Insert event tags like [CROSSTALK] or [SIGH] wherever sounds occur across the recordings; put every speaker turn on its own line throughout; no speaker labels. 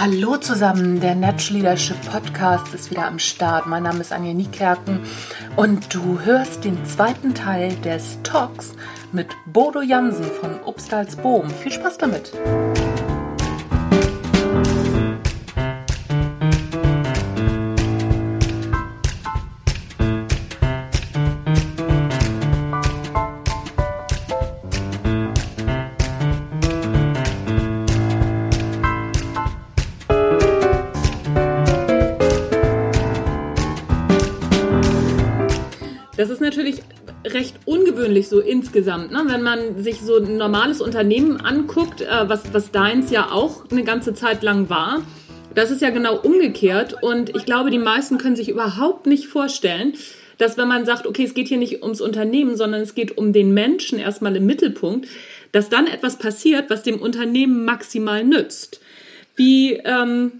Hallo zusammen, der Natural Leadership Podcast ist wieder am Start. Mein Name ist Anja Niekerken und du hörst den zweiten Teil des Talks mit Bodo Jansen von Obstals Boom. Viel Spaß damit! Das ist natürlich recht ungewöhnlich so insgesamt, ne? wenn man sich so ein normales Unternehmen anguckt, äh, was, was deins ja auch eine ganze Zeit lang war. Das ist ja genau umgekehrt und ich glaube, die meisten können sich überhaupt nicht vorstellen, dass wenn man sagt, okay, es geht hier nicht ums Unternehmen, sondern es geht um den Menschen erstmal im Mittelpunkt, dass dann etwas passiert, was dem Unternehmen maximal nützt. Wie, ähm,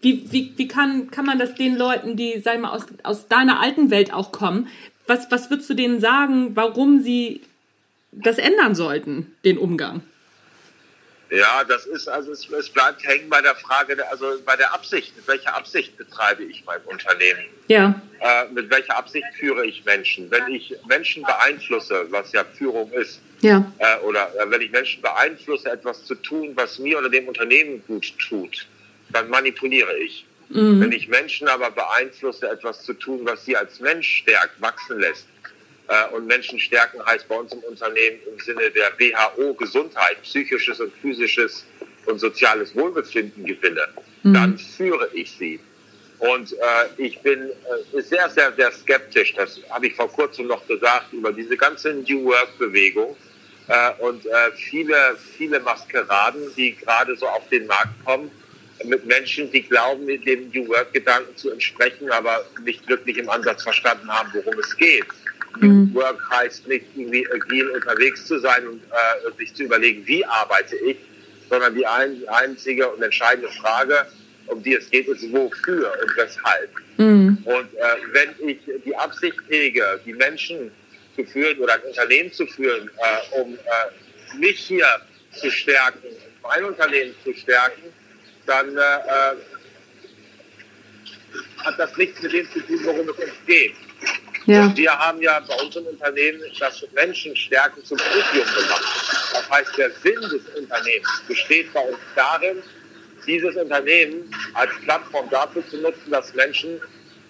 wie, wie, wie kann, kann man das den Leuten, die, sag ich mal, aus, aus deiner alten Welt auch kommen, was, was würdest du denen sagen, warum sie das ändern sollten, den Umgang?
Ja, das ist, also es, es bleibt hängen bei der Frage, der, also bei der Absicht. Mit welcher Absicht betreibe ich mein Unternehmen?
Ja.
Äh, mit welcher Absicht führe ich Menschen? Wenn ich Menschen beeinflusse, was ja Führung ist,
ja.
Äh, oder äh, wenn ich Menschen beeinflusse, etwas zu tun, was mir oder dem Unternehmen gut tut, dann manipuliere ich. Mhm. Wenn ich Menschen aber beeinflusse, etwas zu tun, was sie als Mensch stärkt, wachsen lässt, äh, und Menschen stärken heißt bei uns im Unternehmen im Sinne der WHO Gesundheit, psychisches und physisches und soziales Wohlbefinden gewinne, mhm. dann führe ich sie. Und äh, ich bin äh, sehr, sehr, sehr skeptisch, das habe ich vor kurzem noch gesagt, über diese ganze New Work-Bewegung äh, und äh, viele, viele Maskeraden, die gerade so auf den Markt kommen, mit Menschen, die glauben, dem New Work-Gedanken zu entsprechen, aber nicht wirklich im Ansatz verstanden haben, worum es geht. Mhm. New Work heißt nicht irgendwie agil unterwegs zu sein und äh, sich zu überlegen, wie arbeite ich, sondern die ein, einzige und entscheidende Frage, um die es geht, ist wofür und weshalb. Mhm. Und äh, wenn ich die Absicht hege, die Menschen zu führen oder ein Unternehmen zu führen, äh, um äh, mich hier zu stärken, mein Unternehmen zu stärken, dann äh, äh, hat das nichts mit dem zu tun, worum es uns geht. Ja. Und wir haben ja bei unserem Unternehmen das Menschenstärken zum Opium gemacht. Das heißt, der Sinn des Unternehmens besteht bei uns darin, dieses Unternehmen als Plattform dafür zu nutzen, dass Menschen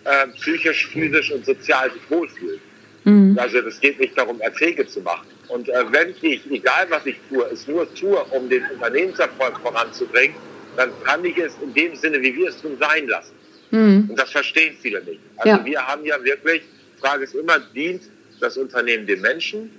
äh, psychisch, physisch und sozial sich wohlfühlen. Mhm. Also es geht nicht darum, Erträge zu machen. Und äh, wenn ich, egal was ich tue, es nur tue, um den Unternehmenserfolg voranzubringen, dann kann ich es in dem Sinne, wie wir es tun, sein lassen. Mhm. Und das verstehen viele nicht. Also ja. wir haben ja wirklich, Frage ist immer, dient das Unternehmen dem Menschen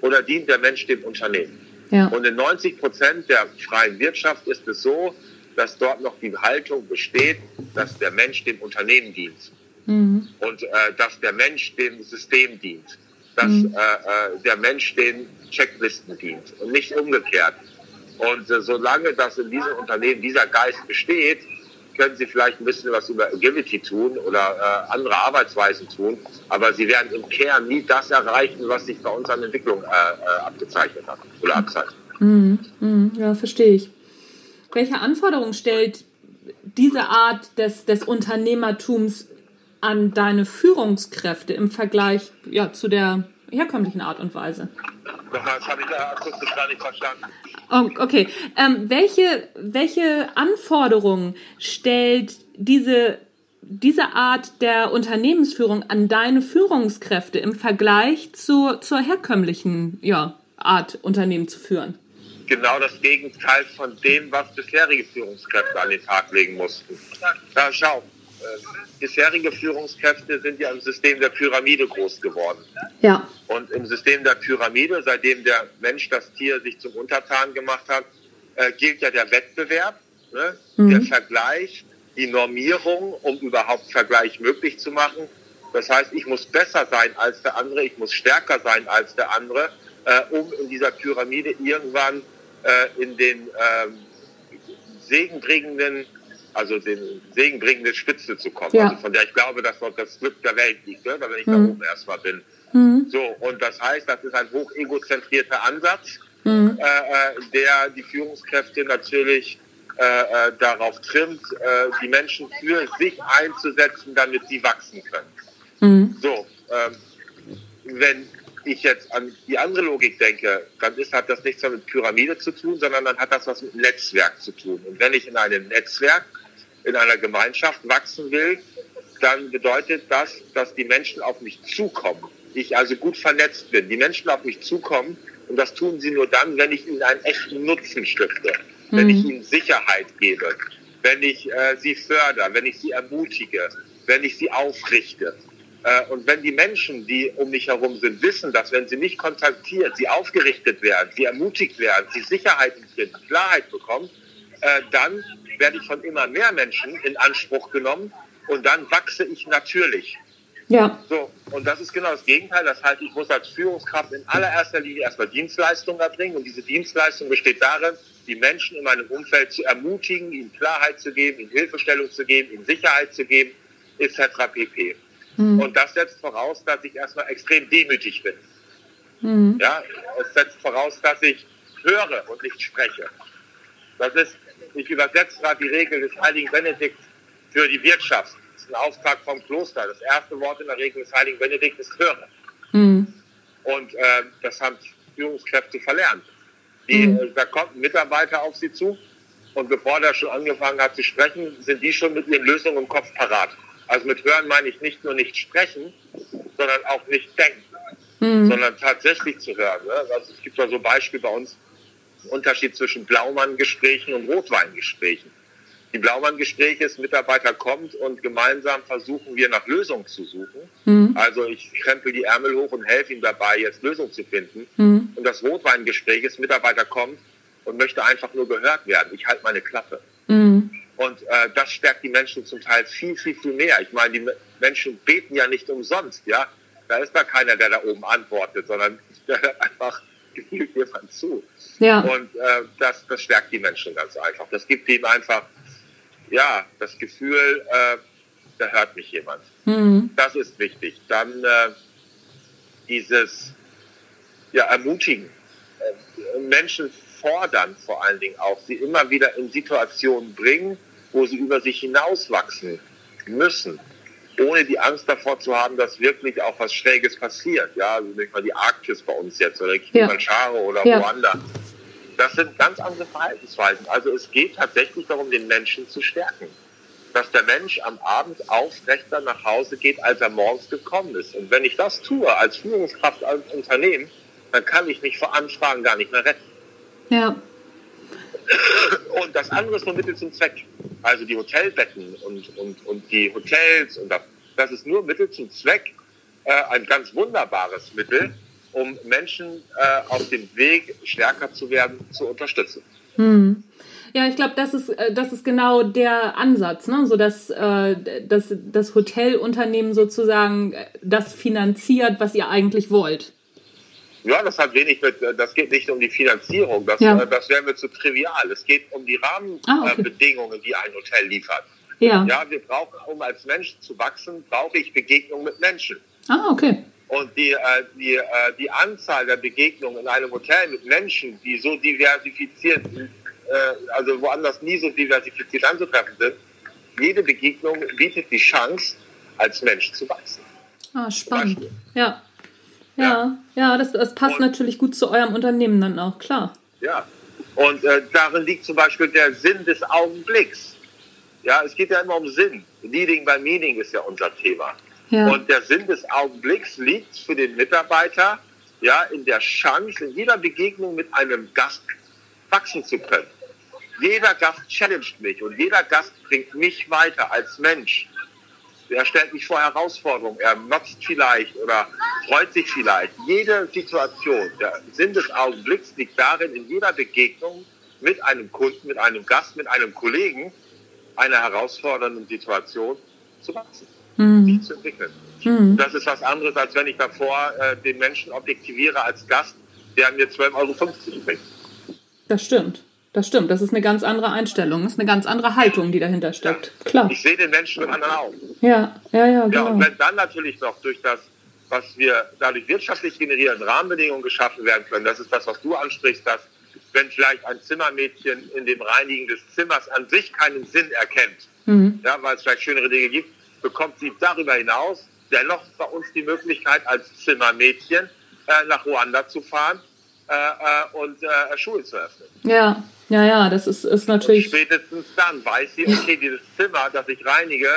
oder dient der Mensch dem Unternehmen? Ja. Und in 90 Prozent der freien Wirtschaft ist es so, dass dort noch die Haltung besteht, dass der Mensch dem Unternehmen dient. Mhm. Und äh, dass der Mensch dem System dient. Dass mhm. äh, äh der Mensch den Checklisten dient und nicht umgekehrt. Und äh, solange das in diesem Unternehmen dieser Geist besteht, können sie vielleicht ein bisschen was über Agility tun oder äh, andere Arbeitsweisen tun, aber sie werden im Kern nie das erreichen, was sich bei uns an Entwicklung äh, äh, abgezeichnet hat oder abzeichnet.
Mm, mm, ja, verstehe ich. Welche Anforderungen stellt diese Art des, des Unternehmertums an deine Führungskräfte im Vergleich ja, zu der herkömmlichen Art und Weise?
Das habe ich akustisch gar nicht verstanden.
Oh, okay. Ähm, welche, welche Anforderungen stellt diese, diese Art der Unternehmensführung an deine Führungskräfte im Vergleich zu, zur herkömmlichen ja, Art, Unternehmen zu führen?
Genau das Gegenteil von dem, was bisherige Führungskräfte an den Tag legen mussten. Ja, schau, bisherige Führungskräfte sind ja im System der Pyramide groß geworden.
Ja.
Und im System der Pyramide, seitdem der Mensch das Tier sich zum Untertan gemacht hat, äh, gilt ja der Wettbewerb, ne? mhm. der Vergleich, die Normierung, um überhaupt Vergleich möglich zu machen. Das heißt, ich muss besser sein als der andere, ich muss stärker sein als der andere, äh, um in dieser Pyramide irgendwann äh, in den ähm, segenbringenden also den segenbringende Spitze zu kommen, ja. also von der ich glaube, dass dort das Glück der Welt liegt, ne? wenn ich mhm. da oben erstmal bin. Mhm. So, und das heißt, das ist ein hoch egozentrierter Ansatz, mhm. äh, äh der die Führungskräfte natürlich äh, äh, darauf trimmt, äh, die Menschen für sich einzusetzen, damit sie wachsen können. Mhm. So, ähm, wenn ich jetzt an die andere Logik denke, dann ist, hat das nichts mehr mit Pyramide zu tun, sondern dann hat das was mit Netzwerk zu tun. Und wenn ich in einem Netzwerk, in einer Gemeinschaft wachsen will, dann bedeutet das, dass die Menschen auf mich zukommen. Ich also gut vernetzt bin. Die Menschen auf mich zukommen und das tun sie nur dann, wenn ich ihnen einen echten Nutzen stifte, mhm. wenn ich ihnen Sicherheit gebe, wenn ich äh, sie fördere, wenn ich sie ermutige, wenn ich sie aufrichte. Äh, und wenn die Menschen, die um mich herum sind, wissen, dass wenn sie mich kontaktiert, sie aufgerichtet werden, sie ermutigt werden, sie Sicherheit finden, Klarheit bekommen, äh, dann werde ich von immer mehr Menschen in Anspruch genommen und dann wachse ich natürlich. Ja. So, und das ist genau das Gegenteil. Das heißt, ich muss als Führungskraft in allererster Linie erstmal Dienstleistung erbringen. Und diese Dienstleistung besteht darin, die Menschen in meinem Umfeld zu ermutigen, ihnen Klarheit zu geben, ihnen Hilfestellung zu geben, ihnen Sicherheit zu geben, etc. pp. Mhm. Und das setzt voraus, dass ich erstmal extrem demütig bin. Mhm. Ja, es setzt voraus, dass ich höre und nicht spreche. Das ist, ich übersetze gerade die Regel des heiligen Benedikt für die Wirtschaft. Das ist ein Auftrag vom Kloster. Das erste Wort in der Regel des heiligen Benedikt ist höre. Mhm. Und äh, das haben Führungskräfte verlernt. Die, mhm. da kommt ein Mitarbeiter auf sie zu und bevor der schon angefangen hat zu sprechen, sind die schon mit ihren Lösungen im Kopf parat. Also mit hören meine ich nicht nur nicht sprechen, sondern auch nicht denken, mhm. sondern tatsächlich zu hören. Ne? Also es gibt ja so Beispiele bei uns, Unterschied zwischen Blaumann-Gesprächen und Rotweingesprächen. Die Blaumann-Gespräche ist, Mitarbeiter kommt und gemeinsam versuchen wir nach Lösungen zu suchen. Mhm. Also ich krempel die Ärmel hoch und helfe ihm dabei, jetzt Lösungen zu finden. Mhm. Und das Rotweingespräch ist, Mitarbeiter kommt und möchte einfach nur gehört werden. Ich halte meine Klappe. Mhm. Und äh, das stärkt die Menschen zum Teil viel, viel, viel mehr. Ich meine, die Menschen beten ja nicht umsonst, ja. Da ist da keiner, der da oben antwortet, sondern [LAUGHS] der einfach gefühlt jemand zu. Ja. Und äh, das, das stärkt die Menschen ganz einfach. Das gibt ihnen einfach, ja, das Gefühl, äh, da hört mich jemand. Mhm. Das ist wichtig. Dann äh, dieses ja, Ermutigen. Äh, Menschen fordern vor allen Dingen auch, sie immer wieder in Situationen bringen, wo sie über sich hinauswachsen müssen, ohne die Angst davor zu haben, dass wirklich auch was Schräges passiert. Ja, also nicht mal die Arktis bei uns jetzt oder Kilimanjaro ja. oder ja. Ruanda. Das sind ganz andere Verhaltensweisen. Also es geht tatsächlich darum, den Menschen zu stärken. Dass der Mensch am Abend aufrechter nach Hause geht, als er morgens gekommen ist. Und wenn ich das tue, als Führungskraft als Unternehmen, dann kann ich mich vor Anfragen gar nicht mehr retten. Ja. Und das andere ist nur Mittel zum Zweck. Also die Hotelbetten und, und, und die Hotels und das, das ist nur Mittel zum Zweck, äh, ein ganz wunderbares Mittel, um Menschen äh, auf dem Weg stärker zu werden, zu unterstützen. Hm.
Ja, ich glaube, das ist, äh, das ist genau der Ansatz, ne? so dass, äh, dass das Hotelunternehmen sozusagen äh, das finanziert, was ihr eigentlich wollt.
Ja, das hat wenig mit, äh, das geht nicht um die Finanzierung, das, ja. Äh, das wäre mir zu trivial. Es geht um die Rahmenbedingungen, ah, okay. die ein Hotel liefert. Ja. ja, wir brauchen, um als Mensch zu wachsen, brauche ich Begegnung mit Menschen.
Ah, okay.
Und die, äh, die, die Anzahl der Begegnungen in einem Hotel mit Menschen, die so diversifiziert, also woanders nie so diversifiziert anzutreffen sind, jede Begegnung bietet die Chance, als Mensch zu wachsen.
Ah, spannend. Ja. Ja, ja, das, das passt und, natürlich gut zu eurem Unternehmen dann auch, klar.
Ja, und äh, darin liegt zum Beispiel der Sinn des Augenblicks. Ja, es geht ja immer um Sinn. Leading by Meaning ist ja unser Thema. Ja. Und der Sinn des Augenblicks liegt für den Mitarbeiter ja in der Chance, in jeder Begegnung mit einem Gast wachsen zu können. Jeder Gast challenged mich und jeder Gast bringt mich weiter als Mensch. Er stellt mich vor Herausforderungen, er motzt vielleicht oder freut sich vielleicht. Jede Situation, der Sinn des Augenblicks liegt darin, in jeder Begegnung mit einem Kunden, mit einem Gast, mit einem Kollegen einer herausfordernden Situation zu wachsen, mhm. sich zu entwickeln. Mhm. Das ist was anderes, als wenn ich davor äh, den Menschen objektiviere als Gast, der mir 12,50 Euro bringt.
Das stimmt. Das stimmt, das ist eine ganz andere Einstellung, das ist eine ganz andere Haltung, die dahinter steckt. Ja. Klar.
Ich sehe den Menschen mit anderen Augen.
Ja, ja, ja. Genau.
Ja, und wenn dann natürlich noch durch das, was wir dadurch wirtschaftlich generieren, Rahmenbedingungen geschaffen werden können, das ist das, was du ansprichst, dass wenn vielleicht ein Zimmermädchen in dem Reinigen des Zimmers an sich keinen Sinn erkennt, mhm. ja, weil es vielleicht schönere Dinge gibt, bekommt sie darüber hinaus dennoch bei uns die Möglichkeit, als Zimmermädchen äh, nach Ruanda zu fahren äh, äh und äh, Schulen zu öffnen.
Ja, ja, ja, das ist, ist natürlich.
Und spätestens dann weiß sie, okay, dieses Zimmer, das ich reinige,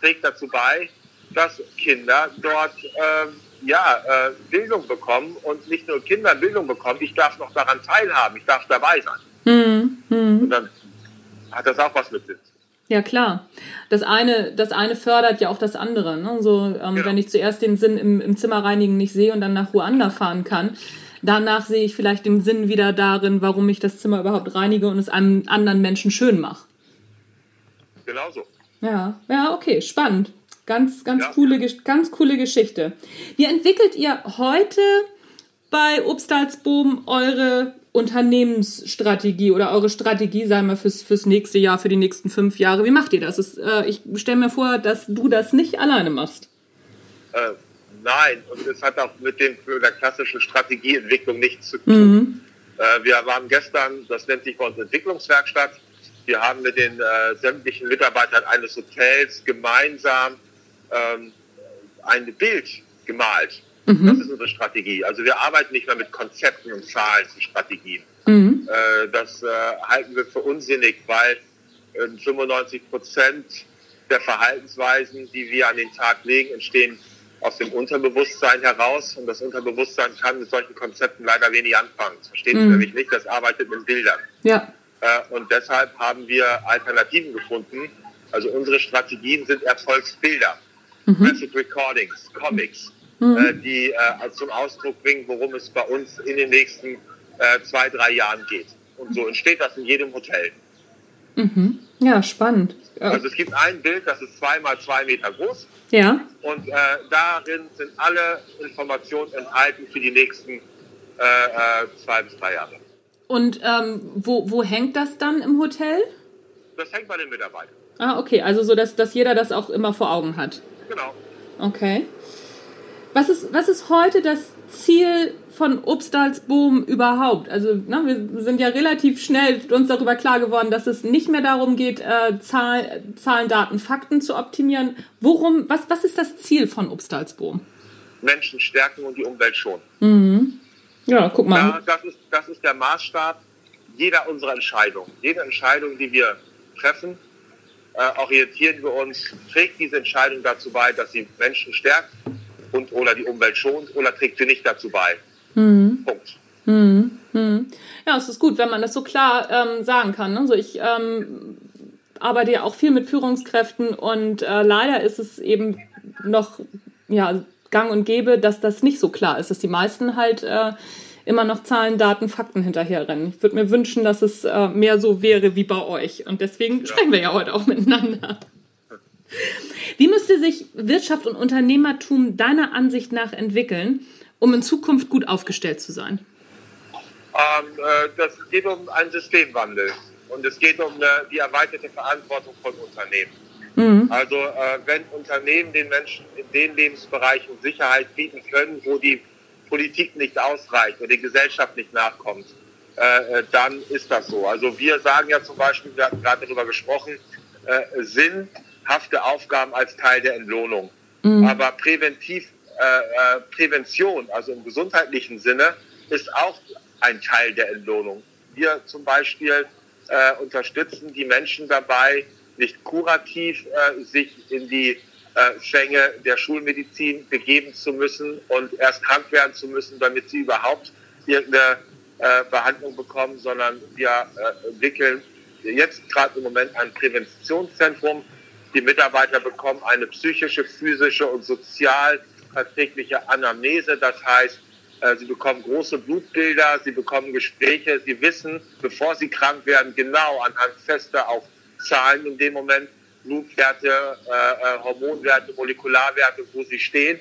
trägt dazu bei, dass Kinder dort ähm, ja, äh, Bildung bekommen und nicht nur Kinder Bildung bekommen, ich darf noch daran teilhaben, ich darf dabei sein. Mhm. Mhm. Und dann hat das auch was mit Sinn.
Ja, klar. Das eine, das eine fördert ja auch das andere. Ne? So, ähm, genau. Wenn ich zuerst den Sinn im, im Zimmer reinigen nicht sehe und dann nach Ruanda fahren kann, danach sehe ich vielleicht den Sinn wieder darin, warum ich das Zimmer überhaupt reinige und es einem anderen Menschen schön mache.
Genauso.
Ja, ja, okay, spannend. Ganz, ganz ja. coole, ganz coole Geschichte. Wie entwickelt ihr heute bei Obstalsboom eure Unternehmensstrategie oder eure Strategie, sagen wir, fürs, fürs nächste Jahr, für die nächsten fünf Jahre? Wie macht ihr das? Ist, äh, ich stelle mir vor, dass du das nicht alleine machst.
Äh, nein, und es hat auch mit dem, der klassischen Strategieentwicklung nichts zu tun. Mhm. Äh, wir waren gestern, das nennt sich bei uns Entwicklungswerkstatt, wir haben mit den äh, sämtlichen Mitarbeitern eines Hotels gemeinsam ähm, ein Bild gemalt. Mhm. Das ist unsere Strategie. Also wir arbeiten nicht mehr mit Konzepten und Zahlen zu Strategien. Mhm. Äh, das äh, halten wir für unsinnig, weil 95 äh, Prozent der Verhaltensweisen, die wir an den Tag legen, entstehen aus dem Unterbewusstsein heraus. Und das Unterbewusstsein kann mit solchen Konzepten leider wenig anfangen. Das versteht mhm. nämlich nicht, das arbeitet mit Bildern. Ja. Äh, und deshalb haben wir Alternativen gefunden. Also unsere Strategien sind Erfolgsbilder, mhm. Graphic Recordings, Comics, mhm. äh, die äh, zum Ausdruck bringen, worum es bei uns in den nächsten zwei, drei Jahren geht. Und so entsteht das in jedem Hotel.
Mhm. Ja, spannend.
Also es gibt ein Bild, das ist zwei mal zwei Meter groß.
Ja.
Und äh, darin sind alle Informationen enthalten für die nächsten äh, äh, zwei bis drei Jahre.
Und ähm, wo, wo hängt das dann im Hotel?
Das hängt bei den Mitarbeitern.
Ah, okay. Also so, dass, dass jeder das auch immer vor Augen hat.
Genau.
Okay. Was ist, was ist heute das Ziel von Obstalsboom überhaupt? Also ne, wir sind ja relativ schnell uns darüber klar geworden, dass es nicht mehr darum geht, äh, Zahl, Zahlen, Daten, Fakten zu optimieren. Worum, was, was ist das Ziel von Obstalsboom?
Menschen stärken und die Umwelt schonen.
Mhm. Ja, guck mal.
Ja, das, ist, das ist der Maßstab jeder unserer Entscheidungen. Jede Entscheidung, die wir treffen, äh, orientieren wir uns, trägt diese Entscheidung dazu bei, dass sie Menschen stärkt und oder die Umwelt schont oder trägt sie nicht dazu bei. Mhm. Punkt.
Mhm. Mhm. Ja, es ist gut, wenn man das so klar ähm, sagen kann. Ne? Also ich ähm, arbeite ja auch viel mit Führungskräften und äh, leider ist es eben noch ja, gang und gäbe, dass das nicht so klar ist, dass die meisten halt äh, immer noch Zahlen, Daten, Fakten hinterherrennen. Ich würde mir wünschen, dass es äh, mehr so wäre wie bei euch. Und deswegen ja. sprechen wir ja heute auch miteinander. Wie müsste sich Wirtschaft und Unternehmertum deiner Ansicht nach entwickeln, um in Zukunft gut aufgestellt zu sein?
Ähm, äh, das geht um einen Systemwandel und es geht um äh, die erweiterte Verantwortung von Unternehmen. Mhm. Also äh, wenn Unternehmen den Menschen in den Lebensbereichen Sicherheit bieten können, wo die Politik nicht ausreicht oder die Gesellschaft nicht nachkommt, äh, äh, dann ist das so. Also wir sagen ja zum Beispiel, wir hatten gerade darüber gesprochen, äh, sinnhafte Aufgaben als Teil der Entlohnung. Mhm. Aber präventiv, äh, äh, Prävention, also im gesundheitlichen Sinne, ist auch ein Teil der Entlohnung. Wir zum Beispiel äh, unterstützen die Menschen dabei, nicht kurativ äh, sich in die äh, Fänge der Schulmedizin begeben zu müssen und erst krank werden zu müssen, damit sie überhaupt irgendeine äh, Behandlung bekommen, sondern wir äh, entwickeln jetzt gerade im Moment ein Präventionszentrum. Die Mitarbeiter bekommen eine psychische, physische und sozial verträgliche Anamnese. Das heißt, äh, sie bekommen große Blutbilder, sie bekommen Gespräche, sie wissen, bevor sie krank werden, genau anhand fester auch Zahlen in dem Moment, Blutwerte, äh, äh, Hormonwerte, Molekularwerte, wo sie stehen.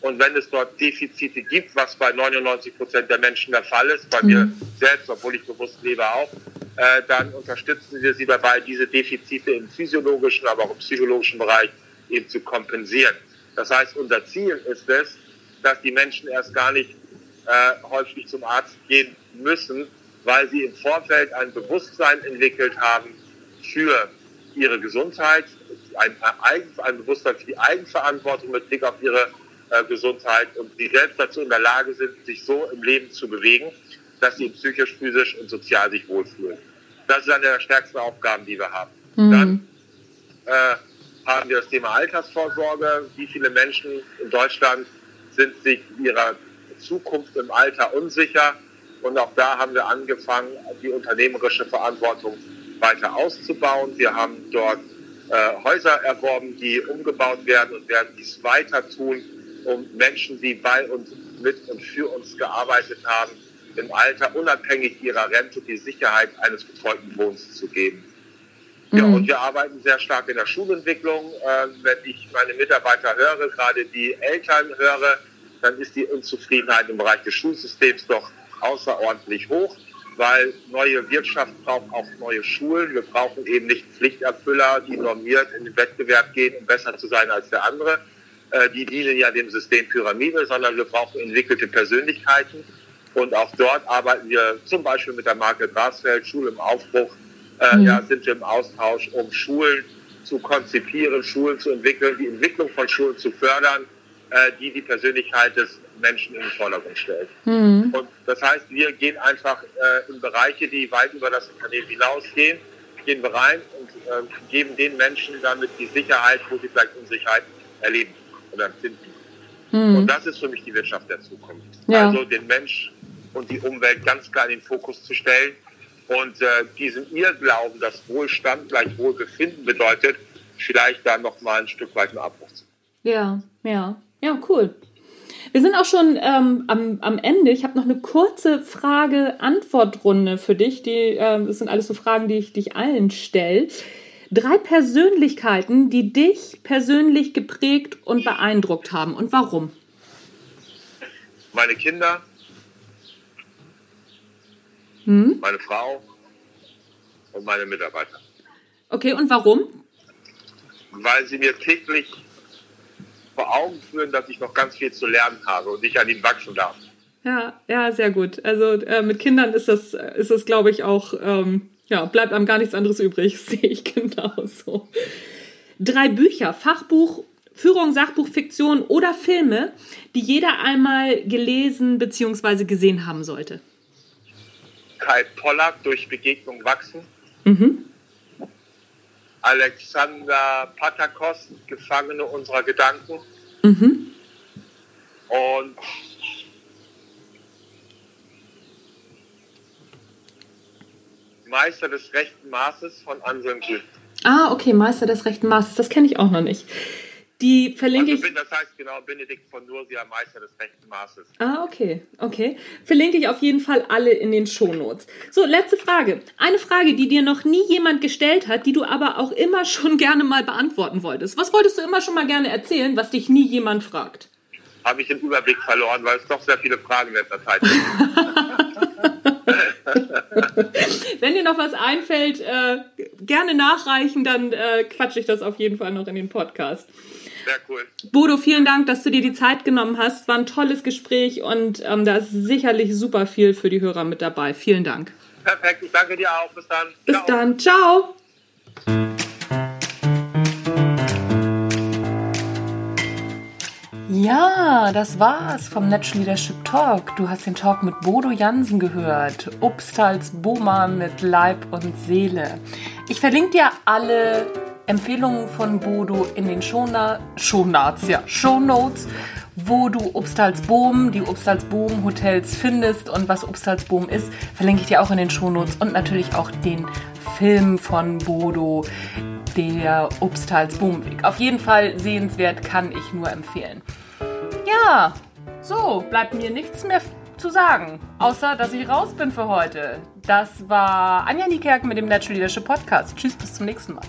Und wenn es dort Defizite gibt, was bei 99 Prozent der Menschen der Fall ist, bei mhm. mir selbst, obwohl ich bewusst lebe auch, äh, dann unterstützen wir sie dabei, diese Defizite im physiologischen, aber auch im psychologischen Bereich eben zu kompensieren. Das heißt, unser Ziel ist es, dass die Menschen erst gar nicht äh, häufig zum Arzt gehen müssen, weil sie im Vorfeld ein Bewusstsein entwickelt haben für ihre Gesundheit, ein, ein Bewusstsein für die Eigenverantwortung mit Blick auf ihre äh, Gesundheit und sie selbst dazu in der Lage sind, sich so im Leben zu bewegen, dass sie psychisch, physisch und sozial sich wohlfühlen. Das ist eine der stärksten Aufgaben, die wir haben. Mhm. Dann äh, haben wir das Thema Altersvorsorge. Wie viele Menschen in Deutschland sind sich ihrer Zukunft im Alter unsicher? Und auch da haben wir angefangen, die unternehmerische Verantwortung weiter auszubauen. Wir haben dort äh, Häuser erworben, die umgebaut werden und werden dies weiter tun, um Menschen, die bei uns mit und für uns gearbeitet haben, im Alter unabhängig ihrer Rente die Sicherheit eines betreuten Wohnens zu geben. Ja, mhm. und wir arbeiten sehr stark in der Schulentwicklung. Äh, wenn ich meine Mitarbeiter höre, gerade die Eltern höre, dann ist die Unzufriedenheit im Bereich des Schulsystems doch außerordentlich hoch, weil neue Wirtschaft braucht auch neue Schulen. Wir brauchen eben nicht Pflichterfüller, die normiert in den Wettbewerb gehen, um besser zu sein als der andere. Äh, die dienen ja dem System Pyramide, sondern wir brauchen entwickelte Persönlichkeiten. Und auch dort arbeiten wir zum Beispiel mit der Marke Grasfeld, Schule im Aufbruch, äh, mhm. ja, sind wir im Austausch, um Schulen zu konzipieren, Schulen zu entwickeln, die Entwicklung von Schulen zu fördern, äh, die die Persönlichkeit des Menschen in den Vordergrund stellt. Mhm. Und das heißt, wir gehen einfach äh, in Bereiche, die weit über das Unternehmen hinausgehen, gehen wir rein und äh, geben den Menschen damit die Sicherheit, wo sie vielleicht Unsicherheit erleben oder empfinden. Mhm. Und das ist für mich die Wirtschaft der Zukunft. Ja. Also den Mensch und die Umwelt ganz klar in den Fokus zu stellen und äh, diesen Irrglauben, dass Wohlstand gleich Wohlbefinden bedeutet, vielleicht da noch mal ein Stück weit einen Abbruch zu.
Ja, ja, ja, cool. Wir sind auch schon ähm, am, am Ende. Ich habe noch eine kurze Frage-Antwort-Runde für dich. Die, äh, das sind alles so Fragen, die ich dich allen stelle. Drei Persönlichkeiten, die dich persönlich geprägt und beeindruckt haben und warum?
Meine Kinder, hm? meine Frau und meine Mitarbeiter.
Okay, und warum?
Weil sie mir täglich vor Augen führen, dass ich noch ganz viel zu lernen habe und ich an ihnen wachsen darf.
Ja, ja, sehr gut. Also äh, mit Kindern ist das, ist das glaube ich, auch, ähm, ja, bleibt einem gar nichts anderes übrig, [LAUGHS] sehe ich genauso. Drei Bücher, Fachbuch, Führung, Sachbuch, Fiktion oder Filme, die jeder einmal gelesen bzw. gesehen haben sollte.
Kai Pollack durch Begegnung wachsen. Mhm. Alexander Patakos, Gefangene unserer Gedanken. Mhm. Und Meister des rechten Maßes von Anselm Grün.
Ah, okay, Meister des rechten Maßes. Das kenne ich auch noch nicht. Die verlinke
also, ich. Das heißt genau Benedikt von Nursia, Meister des rechten Maßes.
Ah, okay, okay. Verlinke ich auf jeden Fall alle in den Shownotes. So, letzte Frage. Eine Frage, die dir noch nie jemand gestellt hat, die du aber auch immer [LAUGHS] schon gerne mal beantworten wolltest. Was wolltest du immer schon mal gerne erzählen, was dich nie jemand fragt?
Habe ich den Überblick verloren, weil es doch sehr viele Fragen in letzter Zeit
gibt. [LAUGHS] [LAUGHS] Wenn dir noch was einfällt, äh, gerne nachreichen, dann äh, quatsche ich das auf jeden Fall noch in den Podcast.
Sehr cool.
Bodo, vielen Dank, dass du dir die Zeit genommen hast. War ein tolles Gespräch und ähm, da ist sicherlich super viel für die Hörer mit dabei. Vielen Dank.
Perfekt, ich danke dir auch. Bis dann.
Bis ciao. dann. Ciao. Ja, das war's vom Natural Leadership Talk. Du hast den Talk mit Bodo Jansen gehört. Obstals Boma mit Leib und Seele. Ich verlinke dir alle Empfehlungen von Bodo in den Shownotes, ja, Shownotes, wo du Obstalsboom, die Obstalsboom Hotels findest und was Obstalsboom ist, verlinke ich dir auch in den Shownotes und natürlich auch den Film von Bodo, der Obstalsboomweg. Auf jeden Fall sehenswert, kann ich nur empfehlen. Ja, so, bleibt mir nichts mehr zu sagen, außer dass ich raus bin für heute. Das war Anja Niekerken mit dem Natural Leadership Podcast. Tschüss, bis zum nächsten Mal.